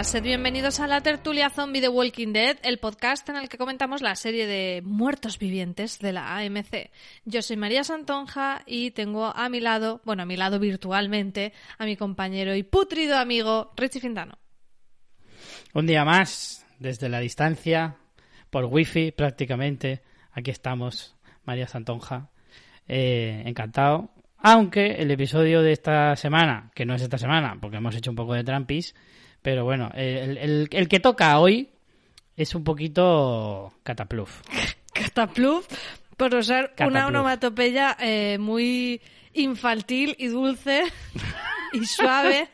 Todas, sed bienvenidos a la tertulia zombie de Walking Dead, el podcast en el que comentamos la serie de muertos vivientes de la AMC. Yo soy María Santonja y tengo a mi lado, bueno, a mi lado virtualmente, a mi compañero y putrido amigo Richie Fintano. Un día más, desde la distancia, por wifi prácticamente, aquí estamos, María Santonja. Eh, encantado. Aunque el episodio de esta semana, que no es esta semana, porque hemos hecho un poco de trampis, pero bueno, el, el- el que toca hoy es un poquito catapluf. Catapluf, por usar una onomatopeya eh, muy infantil y dulce y suave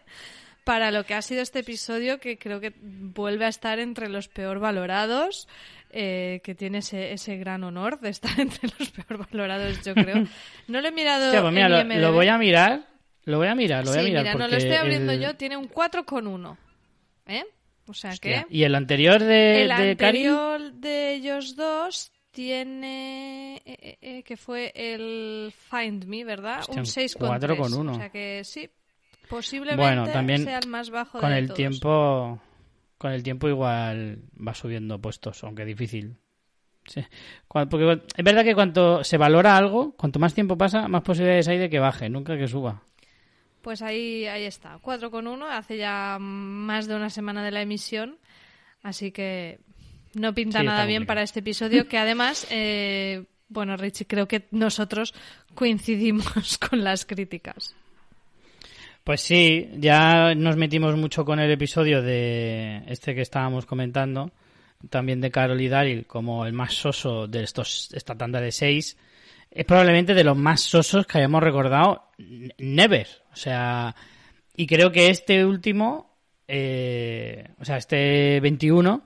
para lo que ha sido este episodio, que creo que vuelve a estar entre los peor valorados, eh, que tiene ese, ese gran honor de estar entre los peor valorados, yo creo. No lo he mirado pues mira, lo, voy a mirar, lo voy a mirar, lo voy sí, a mirar. mira, no lo estoy abriendo el- yo, tiene un 4,1. ¿Eh? O sea Hostia, que... Y el anterior de, El de anterior de ellos dos tiene eh, eh, eh, que fue el Find Me, ¿verdad? Hostia, un 6 un 4,1. O sea que sí, posiblemente Bueno, también sea el más bajo con de el todos. tiempo, con el tiempo igual va subiendo puestos, aunque difícil. Sí. Porque es verdad que cuanto se valora algo, cuanto más tiempo pasa, más posibilidades hay de que baje, nunca que suba. Pues ahí, ahí está, 4,1, hace ya más de una semana de la emisión, así que no pinta Sí, nada bien complicado. para este episodio, que además, eh, bueno, Richie, creo que nosotros coincidimos con las críticas. Pues sí, ya nos metimos mucho con el episodio de este que estábamos comentando, también de Carol y Daryl, como el más soso de estos esta tanda de seis. Es probablemente de los más sosos que hayamos recordado never. O sea, y creo que este último, eh, o sea, este 21,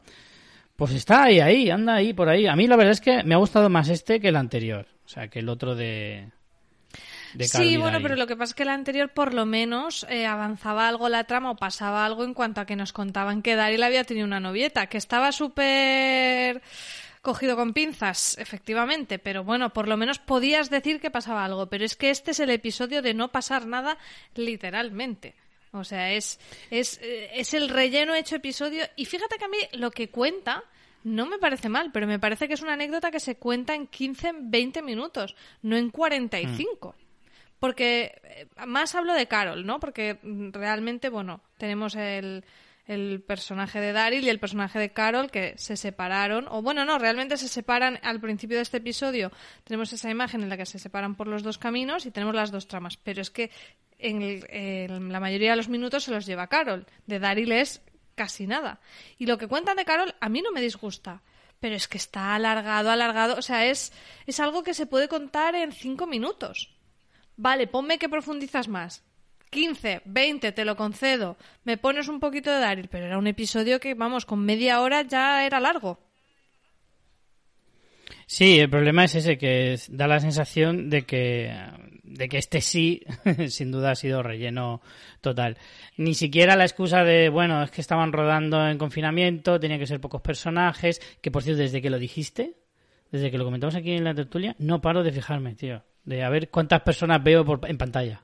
pues está ahí, ahí, anda ahí, por ahí. A mí la verdad es que me ha gustado más este que el anterior. O sea, que el otro de... de Sí, bueno, pero lo que pasa es que el anterior por lo menos eh, avanzaba algo la trama o pasaba algo en cuanto a que nos contaban que Daryl había tenido una novieta, que estaba súper cogido con pinzas, efectivamente, pero bueno, por lo menos podías decir que pasaba algo, pero es que este es el episodio de no pasar nada literalmente. O sea, es, es, eh, es el relleno hecho episodio y fíjate que a mí lo que cuenta no me parece mal, pero me parece que es una anécdota que se cuenta en 15, 20 minutos, no en 45. Porque eh, más hablo de Carol, ¿no? Porque mm, realmente, bueno, tenemos el, el personaje de Daryl y el personaje de Carol que se separaron, o bueno, no, realmente se separan al principio de este episodio. Tenemos esa imagen en la que se separan por los dos caminos y tenemos las dos tramas, pero es que en, la mayoría de los minutos se los lleva Carol. De Daryl es casi nada. Y lo que cuentan de Carol a mí no me disgusta. Pero es que está alargado, alargado. O sea, es, es algo que se puede contar en cinco minutos. Vale, ponme que profundizas más. 15, 20, te lo concedo. Me pones un poquito de Daryl, pero era un episodio que, vamos, con media hora ya era largo. Sí, el problema es ese, que da la sensación de que, de que este sí, sin duda, ha sido relleno total. Ni siquiera la excusa de, bueno, es que estaban rodando en confinamiento, tenía que ser pocos personajes, que por cierto, desde que lo dijiste, desde que lo comentamos aquí en la tertulia, no paro de fijarme, tío, de a ver cuántas personas veo por, en pantalla.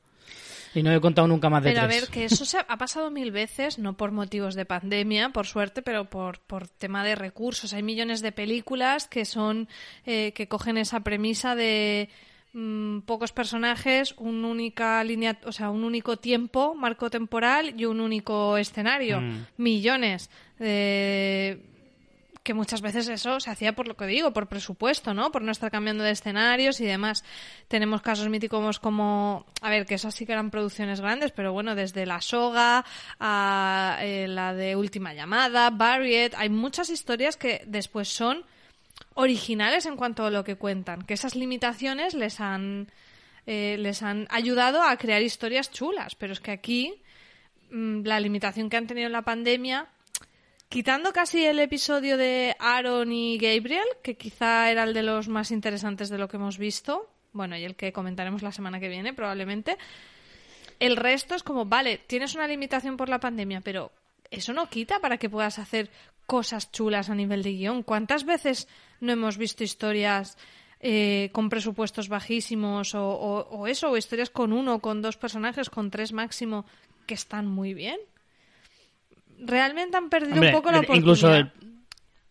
Y no he contado nunca más de Pero a tres. ver, que eso se ha, ha pasado mil veces, no por motivos de pandemia, por suerte, pero por, por tema de recursos. Hay millones de películas que son, eh, que cogen esa premisa de mm, pocos personajes, un única línea, o sea, un único tiempo, marco temporal y un único escenario. Mm. Millones. Que muchas veces eso se hacía por lo que digo, por presupuesto, ¿no? Por no estar cambiando de escenarios y demás. Tenemos casos míticos como, a ver, que esas sí que eran producciones grandes, pero bueno, desde La Soga a eh, la de Última Llamada, Barriet, hay muchas historias que después son originales en cuanto a lo que cuentan, que esas limitaciones les han eh, les han ayudado a crear historias chulas, pero es que aquí mm, la limitación que han tenido en la pandemia Quitando casi el episodio de Aaron y Gabriel, que quizá era el de los más interesantes de lo que hemos visto, bueno, y el que comentaremos la semana que viene probablemente, el resto es como, vale, tienes una limitación por la pandemia, pero eso no quita para que puedas hacer cosas chulas a nivel de guion. ¿Cuántas veces no hemos visto historias eh, con presupuestos bajísimos o, o- o eso, o historias con uno, con dos personajes, con tres máximo, que están muy bien? Realmente han perdido Hombre, un poco la oportunidad. incluso, el-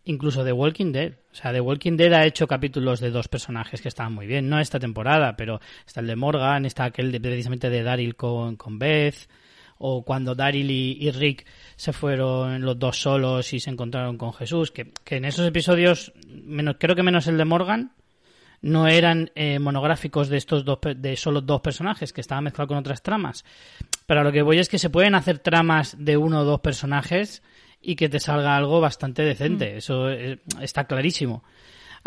incluso The Walking Dead. O sea, The Walking Dead ha hecho capítulos de dos personajes que estaban muy bien. No esta temporada, pero está el de Morgan, está aquel de, precisamente de Daryl con, con Beth. O cuando Daryl y, y Rick se fueron los dos solos y se encontraron con Jesús. Que, que en esos episodios, menos, creo que menos el de Morgan, no eran eh, monográficos de estos dos de solo dos personajes que estaban mezclados con otras tramas pero a lo que voy es que se pueden hacer tramas de uno o dos personajes y que te salga algo bastante decente eso eh, está clarísimo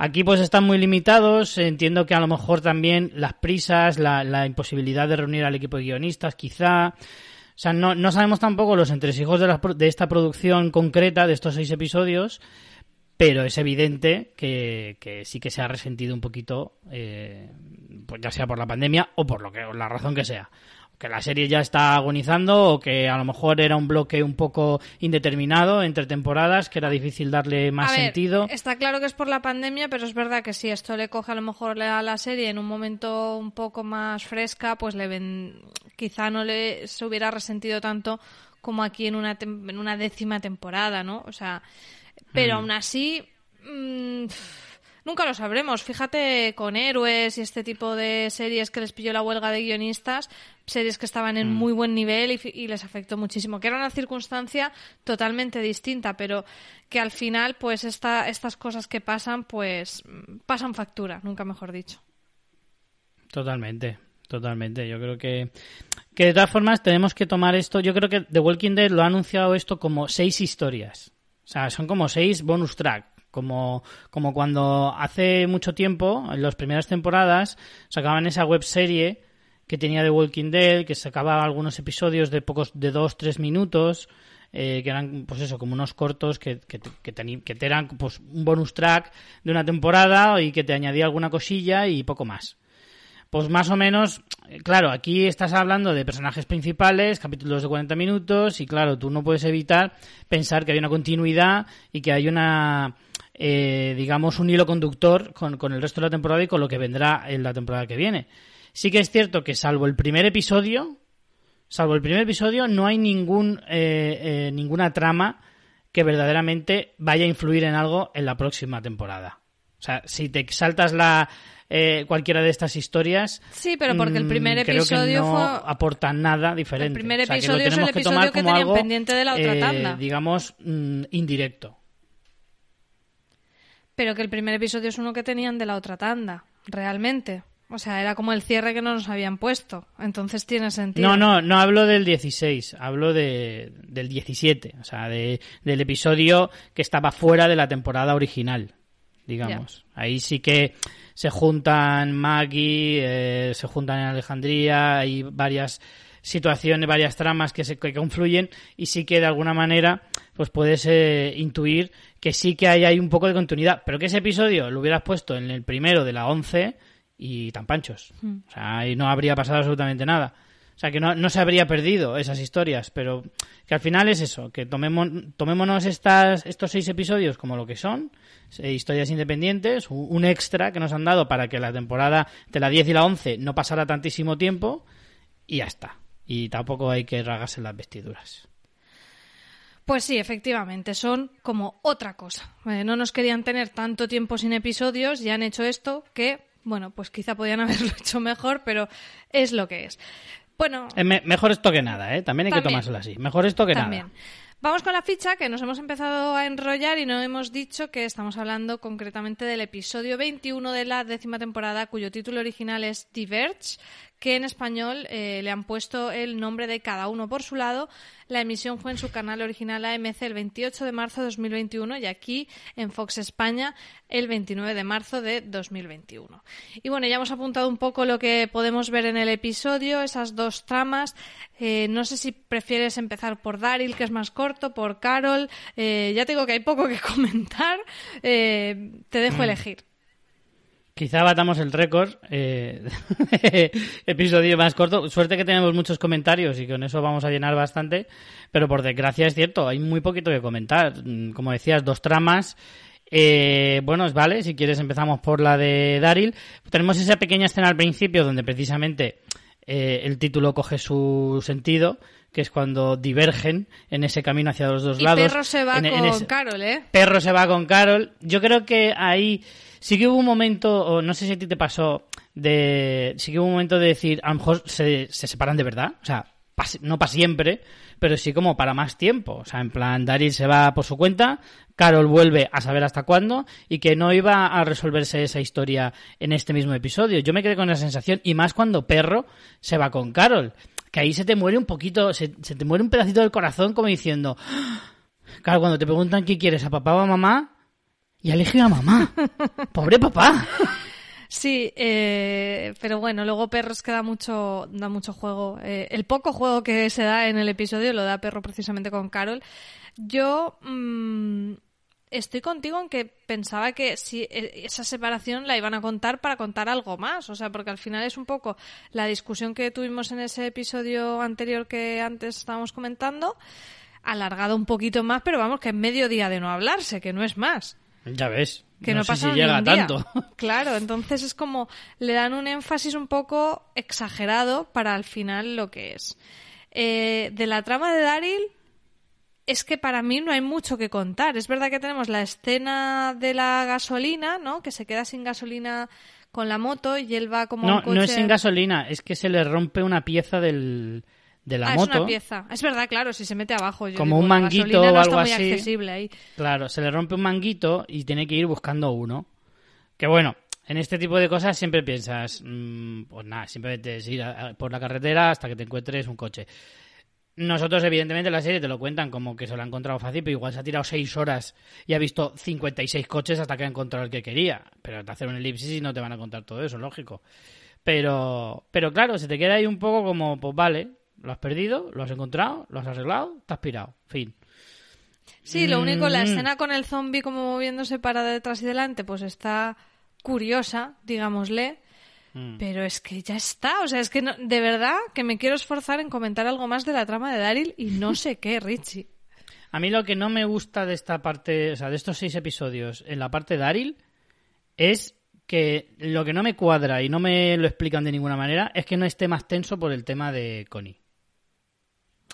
Aquí pues están muy limitados, entiendo que a lo mejor también las prisas, la, la imposibilidad de reunir al equipo de guionistas, quizá. O sea, no, no sabemos tampoco los entresijos de, la de esta producción concreta, de estos seis episodios, pero es evidente que, que sí que se ha resentido un poquito, eh, pues ya sea por la pandemia o por lo que, o la razón que sea. Que la serie ya está agonizando o que a lo mejor era un bloque un poco indeterminado entre temporadas, que era difícil darle más A ver, sentido. Está claro que es por la pandemia, pero es verdad que si esto le coge a lo mejor a la serie en un momento un poco más fresca, pues le ven, quizá no le se hubiera resentido tanto como aquí en una, tem- en una décima temporada, ¿no? O sea, pero aún así, mm, nunca lo sabremos. Fíjate con héroes y este tipo de series que les pilló la huelga de guionistas, series que estaban en muy buen nivel y, les afectó muchísimo, que era una circunstancia totalmente distinta, pero que al final, pues esta, estas cosas que pasan, pues mm, pasan factura, nunca mejor dicho. Totalmente, totalmente. Yo creo que, que de todas formas tenemos que tomar esto. Yo creo que The Walking Dead lo ha anunciado esto como seis historias. O sea, son como seis bonus track. Como, como cuando hace mucho tiempo, en las primeras temporadas, sacaban esa web serie que tenía The Walking Dead, que sacaba algunos episodios de pocos, de dos, tres minutos, eh, que eran, pues eso, como unos cortos que, que, te- que, teni- que te eran pues un bonus track de una temporada y que te añadía alguna cosilla y poco más. Pues más o menos, claro, aquí estás hablando de personajes principales, capítulos de 40 minutos, y claro, tú no puedes evitar pensar que hay una continuidad y que hay una, eh, digamos, un hilo conductor con, con el resto de la temporada y con lo que vendrá en la temporada que viene. Sí que es cierto que salvo el primer episodio, salvo el primer episodio, no hay ningún, eh, eh, ninguna trama que verdaderamente vaya a influir en algo en la próxima temporada. O sea, si te saltas la eh, cualquiera de estas historias, Sí, pero porque el mm, primer episodio no fue- aporta nada diferente. El primer O sea, que lo episodio es el que episodio tomar que como tenían algo, pendiente de la otra eh, tanda. digamos, mm, indirecto. Pero que el primer episodio es uno que tenían de la otra tanda, realmente. O sea, era como el cierre que no nos habían puesto. Entonces tiene sentido. No, no, no hablo del 16, hablo de, del 17, o sea, de, del episodio que estaba fuera de la temporada original, digamos. Ahí sí que se juntan Maggie, eh, se juntan en Alejandría, hay varias situaciones, varias tramas que se que confluyen y sí que de alguna manera pues puedes eh, intuir que sí que hay, hay un poco de continuidad, pero que ese episodio lo hubieras puesto en el primero de la 11 y tan panchos. O sea, ahí no habría pasado absolutamente nada. O sea, que no, no se habría perdido esas historias, pero que al final es eso, que tomemos, tomémonos estas, estos seis episodios como lo que son, eh, historias independientes, un, un extra que nos han dado para que la temporada de la 10 y la 11 no pasara tantísimo tiempo y ya está. Y tampoco hay que rasgarse las vestiduras. Pues sí, efectivamente, son como otra cosa. Eh, no nos querían tener tanto tiempo sin episodios y han hecho esto que, bueno, pues quizá podían haberlo hecho mejor, pero es lo que es. Bueno. Eh, mejor esto que nada, ¿eh? También hay que tomárselo así. Mejor esto que nada. Vamos con la ficha, que nos hemos empezado a enrollar y no hemos dicho que estamos hablando concretamente del episodio 21 de la décima temporada, cuyo título original es Diverge, que en español eh, le han puesto el nombre de Cada uno por su lado. La emisión fue en su canal original AMC el 28 de marzo de 2021 y aquí en Fox España el 29 de marzo de 2021. Y bueno, ya hemos apuntado un poco lo que podemos ver en el episodio, esas dos tramas. Eh, no sé si prefieres empezar por Daryl, que es más corto, por Carol. Eh, ya tengo que hay poco que comentar. te dejo mm. elegir. Quizá batamos el récord. Eh, episodio más corto. Suerte que tenemos muchos comentarios y con eso vamos a llenar bastante. Pero por desgracia es cierto, hay muy poquito que comentar. Mm, como decías, dos tramas. Eh, bueno, vale, si quieres empezamos por la de Daryl. Tenemos esa pequeña escena al principio donde precisamente eh, el título coge su sentido, que es cuando divergen en ese camino hacia los dos y lados. Perro se va con Carol, ¿eh? Perro se va con Carol. Yo creo que ahí sí que hubo un momento, no sé si a ti te pasó, de sí que hubo un momento de decir, a lo mejor se, se separan de verdad, o sea, no para siempre, pero sí como para más tiempo. O sea, en plan, Daryl se va por su cuenta, Carol vuelve a saber hasta cuándo y que no iba a resolverse esa historia en este mismo episodio. Yo me quedé con esa sensación y más cuando Perro se va con Carol, que ahí se te muere un poquito, se, se te muere un pedacito del corazón como diciendo, ah, claro, cuando te preguntan qué quieres, a papá o a mamá, y elegí a mamá. Pobre papá. Sí, eh, pero bueno, luego Perros que da mucho, da mucho juego. Eh, el poco juego que se da en el episodio lo da Perro precisamente con Carol. Yo mm, estoy contigo en que pensaba que si e, esa separación la iban a contar para contar algo más. O sea, porque al final es un poco la discusión que tuvimos en ese episodio anterior que antes estábamos comentando, alargado un poquito más, pero vamos, que es medio día de no hablarse, que no es más. Ya ves. Que no, pasa si llega tanto. Claro, entonces es como le dan un énfasis un poco exagerado para al final lo que es. Eh, de la trama de Daryl, es que para mí no hay mucho que contar. Es verdad que tenemos la escena de la gasolina, ¿no? Que se queda sin gasolina con la moto y él va como. No, no es sin gasolina, es que se le rompe una pieza del, de la ah, moto. Es una pieza. Es verdad, claro, si se mete abajo. como un manguito o algo así. accesible ahí. Claro, se le rompe un manguito y tiene que ir buscando uno. Que bueno, en este tipo de cosas siempre piensas, mm, pues nada, simplemente es ir por la carretera hasta que te encuentres un coche. Nosotros, evidentemente, en la serie te lo cuentan como que se lo ha encontrado fácil, pero igual se ha tirado seis horas y ha visto 56 coches hasta que ha encontrado el que quería. Pero te hacer un elipsis y no te van a contar todo eso, lógico. Pero, pero claro, se te queda ahí un poco como, pues vale, lo has perdido, lo has encontrado, lo has arreglado, te has pirado. Fin. Sí, lo único, la mm. escena con el zombie como moviéndose para detrás y delante, pues está curiosa, digámosle. Mm. Pero es que ya está, o sea, es que de verdad que me quiero esforzar en comentar algo más de la trama de Daryl y no sé qué, Richie. A mí lo que no me gusta de esta parte, o sea, de estos seis episodios en la parte de Daryl es que lo que no me cuadra y no me lo explican de ninguna manera es que no esté más tenso por el tema de Connie.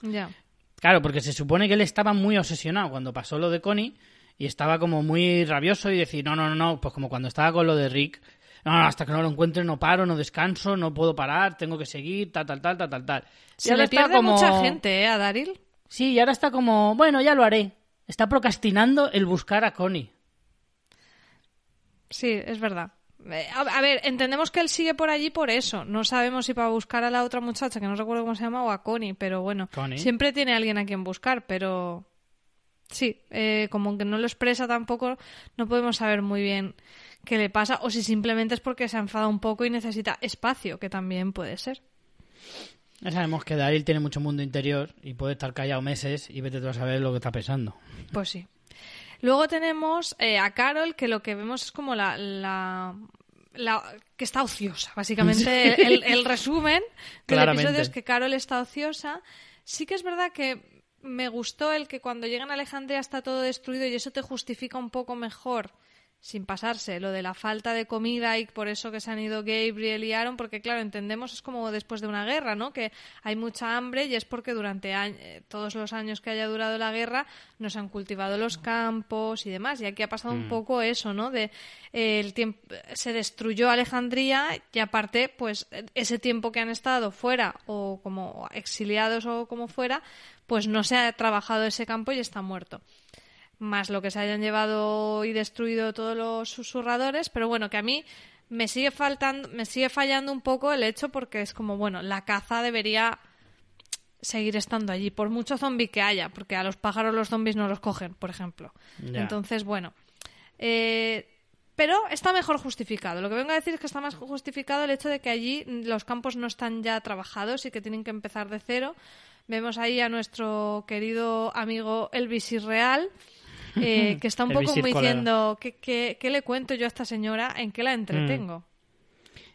Ya. Claro, porque se supone que él estaba muy obsesionado cuando pasó lo de Connie y estaba como muy rabioso y decir, no, no, no, no, pues como cuando estaba con lo de Rick, no, no, hasta que no lo encuentre no paro, no descanso, no puedo parar, tengo que seguir, tal, tal, tal, tal, tal, tal. Se le pierde como... mucha gente, ¿eh, a Daryl? Sí, y ahora está como, bueno, ya lo haré. Está procrastinando el buscar a Connie. Sí, es verdad. Eh, a, ver, entendemos que él sigue por allí por eso. No sabemos si para buscar a la otra muchacha, que no recuerdo cómo se llama, o a Connie, pero bueno, siempre tiene alguien a quien buscar, pero sí, eh, como que no lo expresa tampoco, no podemos saber muy bien qué le pasa, o si simplemente es porque se ha enfadado un poco y necesita espacio, que también puede ser. Ya sabemos que Daryl tiene mucho mundo interior y puede estar callado meses y vete tú a saber lo que está pensando. Pues sí. Luego tenemos eh, a Carol, que lo que vemos es como la, la, que está ociosa. Básicamente, el, resumen del episodio es que Carol está ociosa. Sí que es verdad que me gustó el que cuando llegan a Alejandría está todo destruido y eso te justifica un poco mejor sin pasarse lo de la falta de comida y por eso que se han ido Gabriel y Aaron, porque claro, entendemos es como después de una guerra, ¿no? Que hay mucha hambre y es porque durante eh, todos los años que haya durado la guerra nos han cultivado los campos y demás. Y aquí ha pasado un Mm. poco eso, ¿no? De eh, el tiempo se destruyó Alejandría y aparte, pues ese tiempo que han estado fuera o como exiliados o como fuera, pues no se ha trabajado ese campo y está muerto más lo que se hayan llevado y destruido todos los susurradores, pero bueno, que a mí me sigue faltando, me sigue fallando un poco el hecho porque es como, bueno, la caza debería seguir estando allí, por mucho zombie que haya, porque a los pájaros los zombies no los cogen, por ejemplo. Entonces, bueno. eh, pero está mejor justificado. Lo que vengo a decir es que está más justificado el hecho de que allí los campos no están ya trabajados y que tienen que empezar de cero. Vemos ahí a nuestro querido amigo Elvis Irreal, eh, que está un poco como diciendo, ¿qué, qué, qué le cuento yo a esta señora? ¿En qué la entretengo? Mm.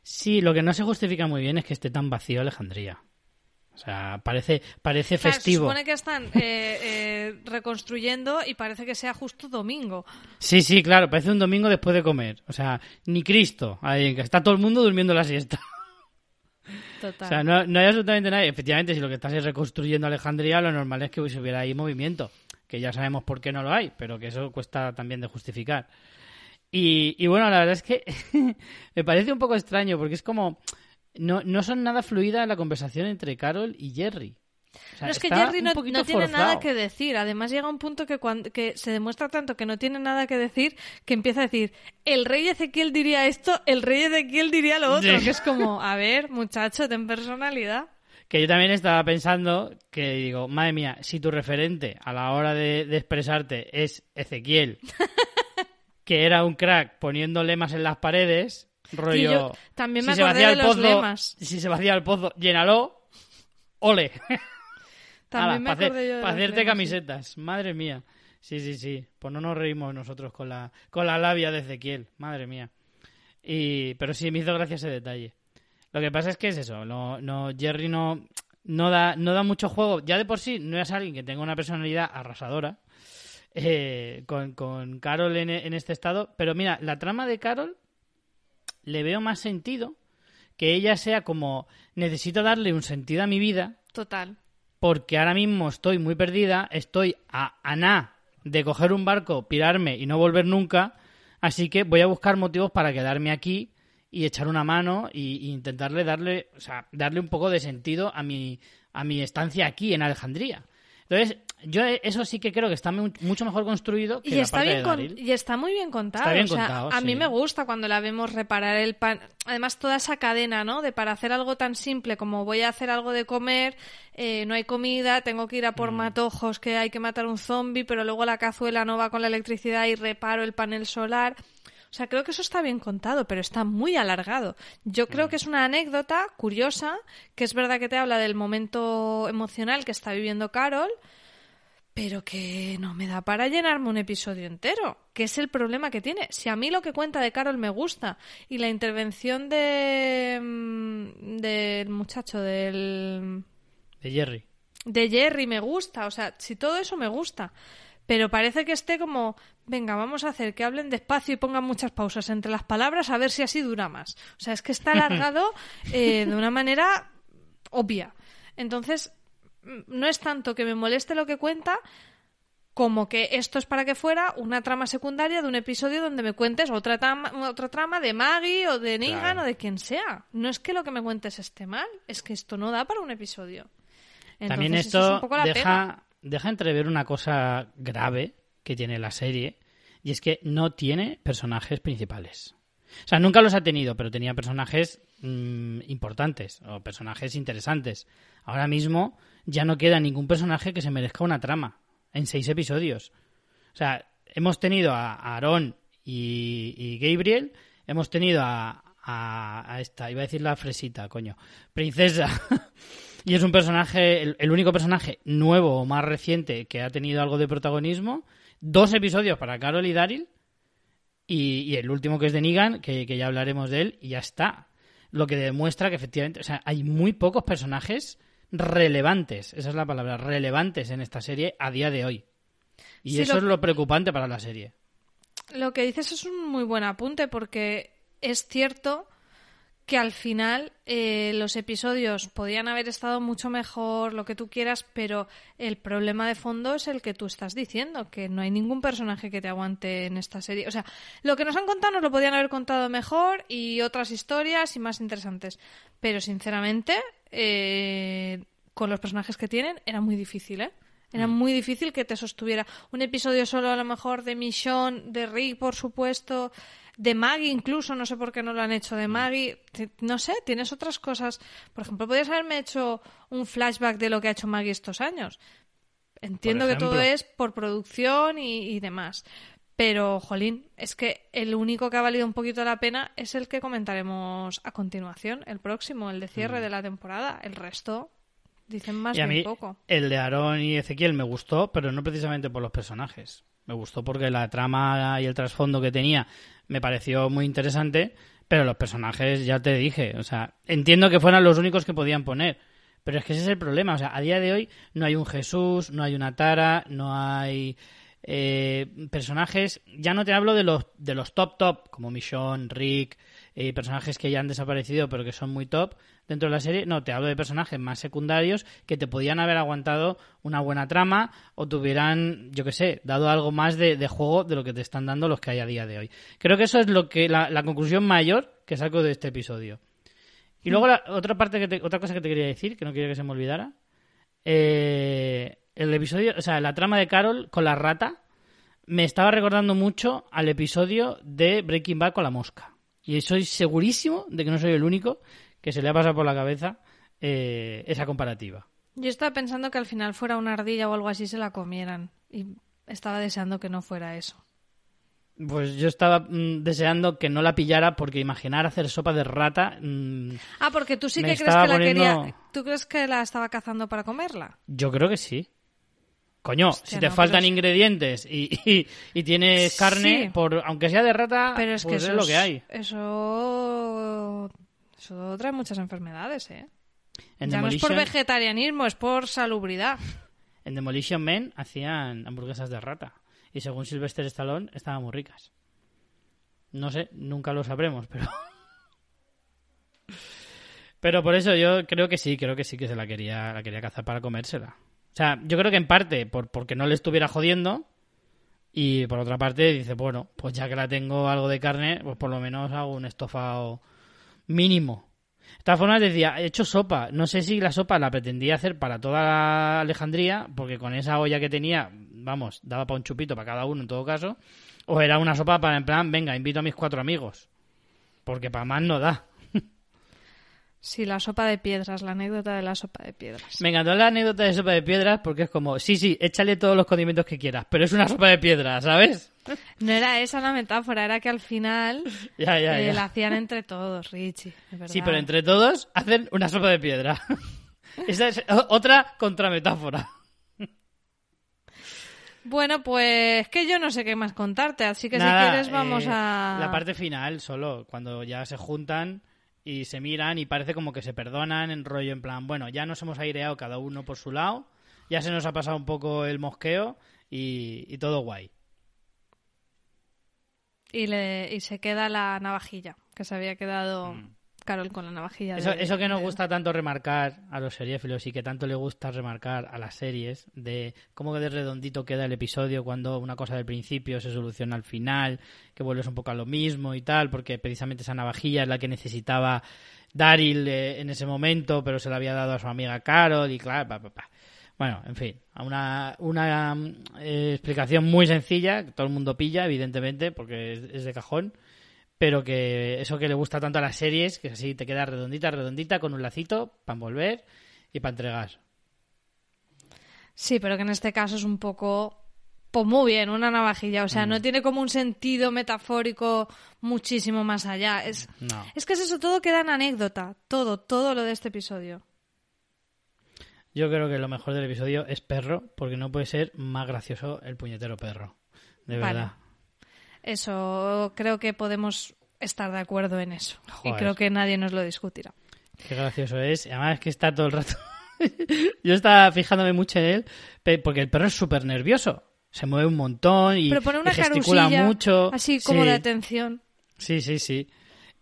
Sí, lo que no se justifica muy bien es que esté tan vacío Alejandría. O sea, parece, parece Claro, festivo. se supone que están eh, eh, reconstruyendo y parece que sea justo domingo. Sí, sí, claro, parece un domingo después de comer. O sea, ni Cristo. Ahí, está todo el mundo durmiendo la siesta. O sea, no, no hay absolutamente nadie. Efectivamente, si lo que estás es reconstruyendo Alejandría, lo normal es que hubiera ahí movimiento. Que ya sabemos por qué no lo hay, pero que eso cuesta también de justificar. Y, y bueno, la verdad es que me parece un poco extraño, porque es como. No, no son nada fluida la conversación entre Carol y Jerry. O sea, No, es que Jerry no, tiene forzado. nada que decir. Además llega un punto que, cuando, que se demuestra tanto que no tiene nada que decir que empieza a decir, el rey Ezequiel diría esto, el rey Ezequiel diría lo otro. Sí. Que es como, a ver, muchacho, ten personalidad. Que yo también estaba pensando que digo, madre mía, si tu referente a la hora de, de expresarte es Ezequiel, que era un crack poniendo lemas en las paredes, rollo. Y yo también me si se acordé vacía de el los pozo, lemas. Si se vacía el pozo, llénalo, ole. También me para acordé yo de los hacerte lemas, sí. camisetas, madre mía. Sí, sí, sí. Pues no nos reímos nosotros con la, con la labia de Ezequiel, madre mía. Y, pero sí, me hizo gracia ese detalle. Lo que pasa es que es eso, no, no, Jerry no, no, da, no da mucho juego. Ya de por sí no es alguien que tenga una personalidad arrasadora eh, con, con Carol en, en este estado. Pero mira, la trama de Carol le veo más sentido que ella sea como necesito darle un sentido a mi vida Total. Porque ahora mismo estoy muy perdida, estoy a, a nada de coger un barco, pirarme y no volver nunca, así que voy a buscar motivos para quedarme aquí y echar una mano y intentarle darle, o sea, darle un poco de sentido a mi, a mi estancia aquí en Alejandría. Entonces, yo eso sí que creo que está mu- mucho mejor construido que Y la está, parte bien de con- y está muy bien contado. Está bien o sea, contado, a mí sí. me gusta cuando la vemos reparar el pan. Además, toda esa cadena, ¿no? De para hacer algo tan simple como voy a hacer algo de comer, eh, no hay comida, tengo que ir a Mm. por matojos que hay que matar un zombie, pero luego la cazuela no va con la electricidad y reparo el panel solar. O sea, creo que eso está bien contado, pero está muy alargado. Yo creo que es una anécdota curiosa, que es verdad que te habla del momento emocional que está viviendo Carol, pero que no me da para llenarme un episodio entero, que es el problema que tiene. Si a mí lo que cuenta de Carol me gusta y la intervención de mm, del muchacho del De Jerry. de Jerry me gusta, o sea, si todo eso me gusta, pero parece que esté como, venga, vamos a hacer que hablen despacio y pongan muchas pausas entre las palabras a ver si así dura más. O sea, es que está alargado eh, de una manera obvia. Entonces, mm, no es tanto que me moleste lo que cuenta como que esto es para que fuera una trama secundaria de un episodio donde me cuentes otra trama, otra trama de Maggie o de Negan Claro. o de quien sea. No es que lo que me cuentes esté mal, es que esto no da para un episodio. También Entonces, es esto un poco la pega. Deja, entrever una cosa grave que tiene la serie, y es que no tiene personajes principales. O sea, nunca los ha tenido, pero tenía personajes mm, importantes o personajes interesantes. Ahora mismo ya no queda ningún personaje que se merezca una trama en seis episodios. O sea, hemos tenido a Aaron y, y Gabriel, hemos tenido a, a esta, iba a decir la fresita, coño, princesa. y es un personaje, el, el único personaje nuevo o más reciente que ha tenido algo de protagonismo. Dos episodios para Carol y Daryl. Y, y el último que es de Negan, que, que ya hablaremos de él, y ya está. Lo que demuestra que efectivamente, o sea, hay muy pocos personajes relevantes, esa es la palabra, relevantes en esta serie a día de hoy. Y Sí, eso lo- es lo preocupante para la serie. lo que dices es un muy buen apunte porque es cierto que al final eh, los episodios podían haber estado mucho mejor, lo que tú quieras, pero el problema de fondo es el que tú estás diciendo, que no hay ningún personaje que te aguante en esta serie. O sea, lo que nos han contado nos lo podían haber contado mejor y otras historias y más interesantes. Pero sinceramente, eh, con los personajes que tienen, era muy difícil, ¿eh? Era Mm. muy difícil que te sostuviera un episodio solo a lo mejor de Michonne, de Rick, por supuesto, de Maggie incluso, no sé por qué no lo han hecho Mm. de Maggie. Te- No sé, tienes otras cosas. Por ejemplo, podrías haberme hecho un flashback de lo que ha hecho Maggie estos años. Entiendo que todo es por producción y, y demás. Pero, jolín, es que el único que ha valido un poquito la pena es el que comentaremos a continuación, el próximo, el de cierre de la temporada. El resto dicen más Mm. y a bien mí poco. el de Aaron y Ezequiel me gustó, pero no precisamente por los personajes. Me gustó porque la trama y el trasfondo que tenía me pareció muy interesante, pero los personajes, ya te dije, o sea, entiendo que fueran los únicos que podían poner, pero es que ese es el problema, o sea, a día de hoy no hay un Jesús, no hay una Tara, no hay eh, personajes, ya no te hablo de los, de los top top, como Michonne, Rick, eh, personajes que ya han desaparecido pero que son muy top dentro de la serie, no, te hablo de personajes más secundarios que te podían haber aguantado una buena trama o te hubieran, yo que sé, dado algo más de, juego de lo que te están dando los que hay a día de hoy. Creo que eso es lo que la, la conclusión mayor que saco de este episodio. Y luego la, otra parte que te- otra cosa que te quería decir, que no quería que se me olvidara, eh, el episodio, o sea, la trama de Carol con la rata me estaba recordando mucho al episodio de Breaking Bad con la mosca. Y soy segurísimo de que no soy el único que se le ha pasado por la cabeza eh, esa comparativa. Yo estaba pensando que al final fuera una ardilla o algo así se la comieran. Y estaba deseando que no fuera eso. Pues yo estaba mm, deseando que no la pillara porque imaginar hacer sopa de rata. mm, Ah, porque tú sí que crees que la poniendo- quería. ¿Tú crees que la estaba cazando para comerla? yo creo que sí. Coño, Hostia, si te no, faltan pero ingredientes y, y- y tienes carne, Sí. por aunque sea de rata, Pero es que pues eso es lo que hay. Eso. Eso trae muchas enfermedades, ¿eh? En ya no es por vegetarianismo, es por salubridad. En Demolition Men hacían hamburguesas de rata. Y según Sylvester Stallone, estaban muy ricas. No sé, nunca lo sabremos, pero. Pero por eso yo creo que sí, creo que sí que se la quería, la quería cazar para comérsela. O sea, yo creo que en parte por, porque no le estuviera jodiendo. Y por otra parte dice, bueno, pues ya que la tengo algo de carne, pues por lo menos hago un estofado mínimo. De todas formas decía, he hecho sopa. No sé si la sopa la pretendía hacer para toda la Alejandría, porque con esa olla que tenía, vamos, daba para un chupito para cada uno en todo caso. O era una sopa para, en plan, venga, invito a mis cuatro amigos. Porque para más no da. Sí, la sopa de piedras, la anécdota de la sopa de piedras. Me encantó la anécdota de sopa de piedras porque es como, sí, sí, échale todos los condimentos que quieras, pero es una sopa de piedras, ¿sabes? No era esa la metáfora, era que al final Ya, ya, eh, ya. la hacían entre todos, Richie. Sí, pero entre todos hacen una sopa de piedra. Esa es otra contrametáfora. Bueno, pues que yo no sé qué más contarte, así que Nada, si quieres vamos eh, a... La parte final solo, cuando ya se juntan y se miran y parece como que se perdonan en rollo en plan, bueno, ya nos hemos aireado cada uno por su lado, ya se nos ha pasado un poco el mosqueo y, y todo guay. Y, le... y se queda la navajilla, que se había quedado Carol con la navajilla. Eso, de- eso que nos de- gusta tanto remarcar a los seriéfilos y que tanto le gusta remarcar a las series, de cómo de redondito queda el episodio cuando una cosa del principio se soluciona al final, que vuelves un poco a lo mismo y tal, porque precisamente esa navajilla es la que necesitaba Daryl eh, en ese momento, pero se la había dado a su amiga Carol y claro, pa, pa, pa. Bueno, en fin, una, una mm, eh, explicación muy sencilla, que todo el mundo pilla, evidentemente, porque es, es de cajón, pero que eso que le gusta tanto a las series, que así te queda redondita, redondita, con un lacito para envolver y para entregar. Sí, pero que en este caso es un poco... Pues muy bien, una navajilla. O sea, Mm. no tiene como un sentido metafórico muchísimo más allá. Es, No. es que es eso, todo queda en anécdota. Todo, todo lo de este episodio. Yo creo que lo mejor del episodio es perro, porque no puede ser más gracioso el puñetero perro. De Vale. verdad. Eso, creo que podemos estar de acuerdo en eso. Y creo que nadie nos lo discutirá. Qué gracioso es. Además es que está todo el rato. Yo estaba fijándome mucho en él, porque el perro es súper nervioso. Se mueve un montón y, Pero pone una y gesticula mucho. así como Sí. de atención. Sí, sí, sí.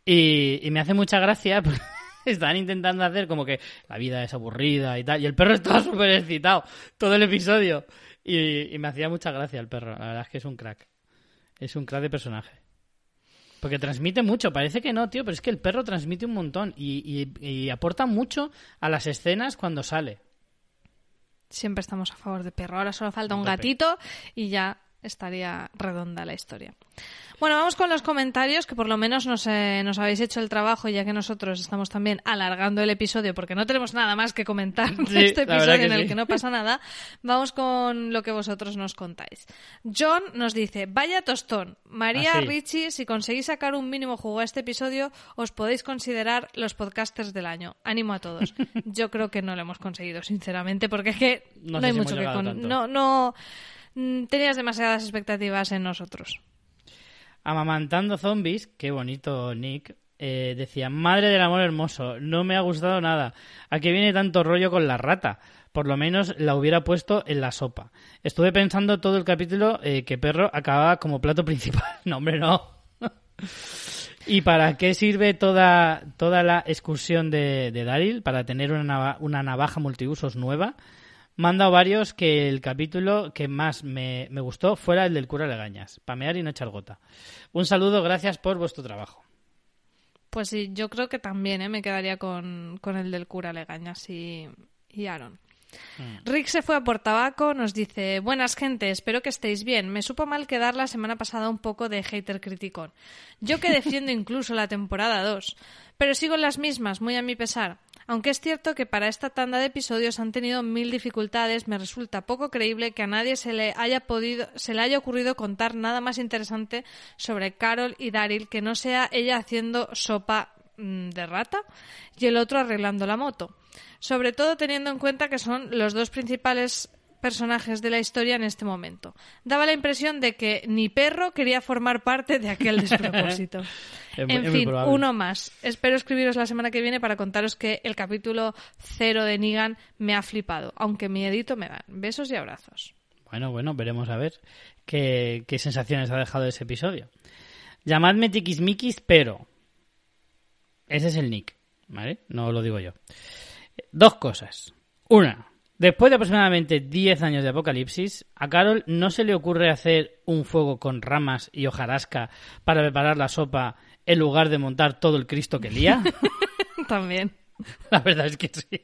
Y, y me hace mucha gracia porque están intentando hacer como que la vida es aburrida y tal. Y el perro estaba súper excitado todo el episodio. Y, y me hacía mucha gracia el perro. La verdad es que es un crack. Es un crack de personaje. Porque transmite mucho. Parece que no, tío, pero es que el perro transmite un montón. Y, y- y aporta mucho a las escenas cuando sale. Siempre estamos a favor de perro. Ahora solo falta un gatito y ya estaría redonda la historia. Bueno, vamos con los comentarios, que por lo menos nos, eh, nos habéis hecho el trabajo, ya que nosotros estamos también alargando el episodio porque no tenemos nada más que comentar de Sí, este episodio en el sí. que no pasa nada. Vamos con lo que vosotros nos contáis. John nos dice, vaya tostón. María Ah, sí. Richie, si conseguís sacar un mínimo jugo a este episodio, os podéis considerar los podcasters del año. Ánimo a todos. Yo creo que no lo hemos conseguido, sinceramente, porque es que No no, sé hay si mucho que llegado con... tanto. No, no... mm, Tenías demasiadas expectativas en nosotros. Amamantando zombies, qué bonito Nick, eh, decía, madre del amor hermoso, no me ha gustado nada. ¿A qué viene tanto rollo con la rata? Por lo menos la hubiera puesto en la sopa. Estuve pensando todo el capítulo eh, que perro acababa como plato principal. No, hombre, no. ¿Y para qué sirve toda, toda la excursión de, de Daryl? Para tener una, una navaja multiusos nueva. Me han dado varios que el capítulo que más me, me gustó fuera el del cura Legañas. Pamear y no echar gota. Un saludo, gracias por vuestro trabajo. Pues sí, yo creo que también ¿eh? me quedaría con, con el del cura Legañas y, y Aaron. Rick se fue a por tabaco, nos dice, buenas gente, espero que estéis bien. Me supo mal quedar la semana pasada un poco de hater criticón. Yo que defiendo incluso la temporada 2, pero sigo en las mismas, muy a mi pesar. Aunque es cierto que para esta tanda de episodios han tenido mil dificultades, me resulta poco creíble que a nadie se le haya podido, se le haya ocurrido contar nada más interesante sobre Carol y Daryl que no sea ella haciendo sopa mm, de rata y el otro arreglando la moto. Sobre todo teniendo en cuenta que son los dos principales personajes de la historia en este momento. Daba la impresión de que ni perro quería formar parte de aquel despropósito. Es en es fin, uno más. Espero escribiros la semana que viene para contaros que el capítulo cero de Negan me ha flipado, aunque miedito me dan. Besos y abrazos. Bueno, bueno, veremos a ver qué, qué sensaciones ha dejado ese episodio. Llamadme tiquismiquis, pero... Ese es el nick, ¿vale? No lo digo yo. Dos cosas. Una, después de aproximadamente 10 años de apocalipsis, a Carol no se le ocurre hacer un fuego con ramas y hojarasca para preparar la sopa en lugar de montar todo el Cristo que lía. También. la verdad es que sí.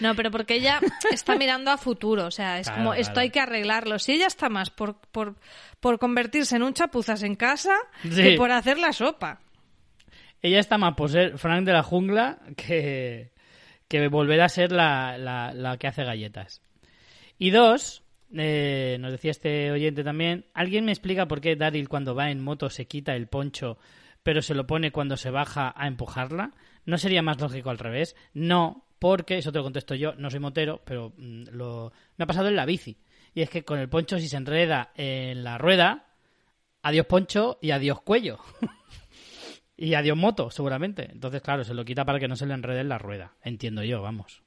No, pero porque ella está mirando a futuro, o sea, es Claro, como esto claro. hay que arreglarlo. Si ella está más por, por, por convertirse en un chapuzas en casa Sí. que por hacer la sopa. Ella está más por ser Frank de la jungla que, que volver a ser la, la- la que hace galletas. Y dos, eh, nos decía este oyente también, ¿alguien me explica por qué Daryl cuando va en moto se quita el poncho pero se lo pone cuando se baja a empujarla? ¿No sería más lógico al revés? No, porque, eso te lo contesto yo, no soy motero, pero mm, lo, me ha pasado en la bici. Y es que con el poncho si se enreda en la rueda, adiós poncho y adiós cuello. Y adiós moto, seguramente. Entonces, claro, se lo quita para que no se le enrede en la rueda. Entiendo yo, vamos.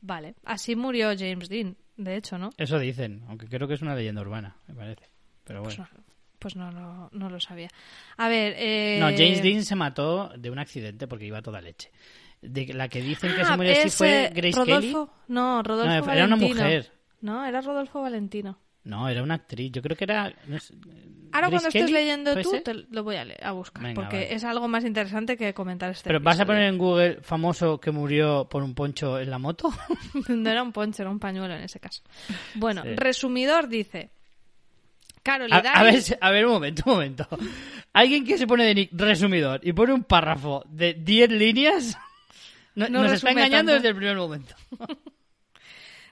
Vale, así murió James Dean, de hecho, ¿no? Eso dicen, aunque creo que es una leyenda urbana, me parece. Pero Pues bueno. no, pues no, lo- no lo sabía. A ver, eh... No, James Dean se mató de un accidente porque iba toda leche. De la que dicen que Ah, se murió así fue Grace Kelly. No, Rodolfo No, era una Valentino. mujer. No, era Rodolfo Valentino. No, era una actriz. Yo creo que era. no sé, Ahora Grace cuando estés leyendo ¿puede tú, te lo voy a, a buscar, Venga, porque vale. es algo más interesante que comentar este Pero vas a poner en Google famoso que murió por un poncho en la moto. No era un ponche, era un pañuelo en ese caso. Bueno, Sí. resumidor dice... Carol y A, ver, a ver, un momento, un momento. Alguien que se pone de nick resumidor y pone un párrafo de 10 líneas no- No nos está engañando tanto. desde el primer momento.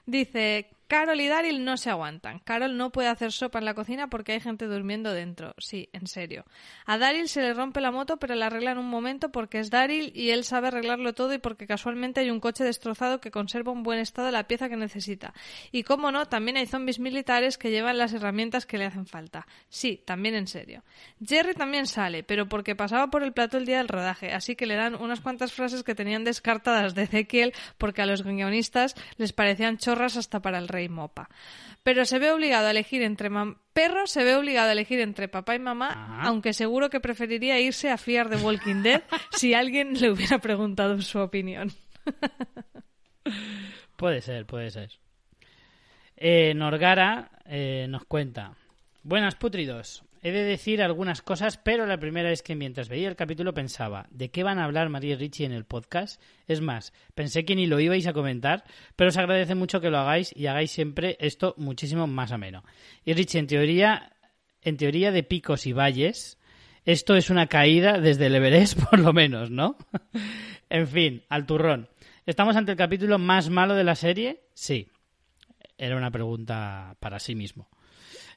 Dice, Carol y Daryl no se aguantan. Carol no puede hacer sopa en la cocina porque hay gente durmiendo dentro. Sí, en serio. A Daryl se le rompe la moto, pero la arregla en un momento porque es Daryl y él sabe arreglarlo todo y porque casualmente hay un coche destrozado que conserva un buen estado la pieza que necesita. Y como no, también hay zombies militares que llevan las herramientas que le hacen falta. Sí, también en serio. Jerry también sale, pero porque pasaba por el plato el día del rodaje, así que le dan unas cuantas frases que tenían descartadas de Ezequiel porque a los guionistas les parecían chorras hasta para el Rey Mopa. Pero se ve obligado a elegir entre mam- perro se ve obligado a elegir entre papá y mamá, Ajá. aunque seguro que preferiría irse a fiar de Walking Dead si alguien le hubiera preguntado su opinión. Puede ser, puede ser. Eh, Norgara eh, nos cuenta. Buenas putridos. He de decir algunas cosas, pero la primera es que mientras veía el capítulo pensaba, ¿de qué van a hablar María y Richie en el podcast? Es más, pensé que ni lo ibais a comentar, pero os agradece mucho que lo hagáis y hagáis siempre esto muchísimo más ameno. Y Richie, en teoría, en teoría de picos y valles, esto es una caída desde el Everest, por lo menos, ¿no? en fin, al turrón. ¿Estamos ante el capítulo más malo de la serie? Sí. Era una pregunta para sí mismo.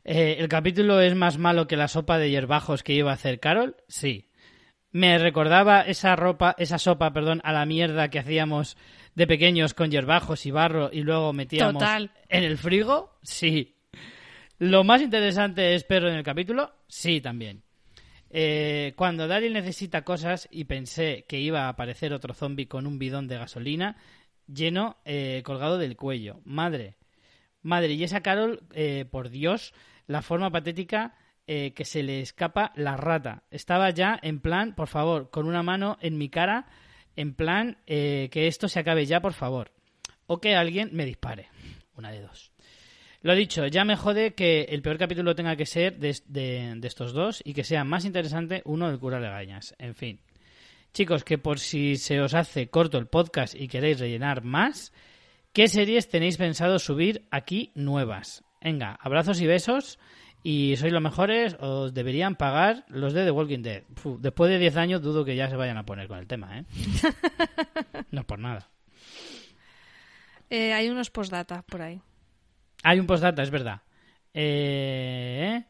Eh, ¿El capítulo es más malo que la sopa de hierbajos que iba a hacer Carol? Sí. ¿Me recordaba esa ropa, esa sopa, perdón, a la mierda que hacíamos de pequeños con hierbajos y barro y luego metíamos Total. en el frigo? Sí. ¿Lo más interesante es Perro en el capítulo? Sí, también. Eh, cuando Daryl necesita cosas y pensé que iba a aparecer otro zombie con un bidón de gasolina lleno eh, colgado del cuello. Madre, madre, y esa Carol, eh, por Dios, la forma patética eh, que se le escapa la rata. Estaba ya en plan, por favor, con una mano en mi cara, en plan eh, que esto se acabe ya, por favor. O que alguien me dispare. Una de dos. Lo dicho, ya me jode que el peor capítulo tenga que ser de, de- de estos dos y que sea más interesante uno del cura Legañas. En fin. Chicos, que por si se os hace corto el podcast y queréis rellenar más, ¿qué series tenéis pensado subir aquí nuevas? Venga, abrazos y besos. Y sois los mejores, os deberían pagar los de The Walking Dead. Después de 10 años dudo que ya se vayan a poner con el tema, ¿eh? no es por nada. Eh, hay unos postdata por ahí. Hay un postdata, es verdad. Eh,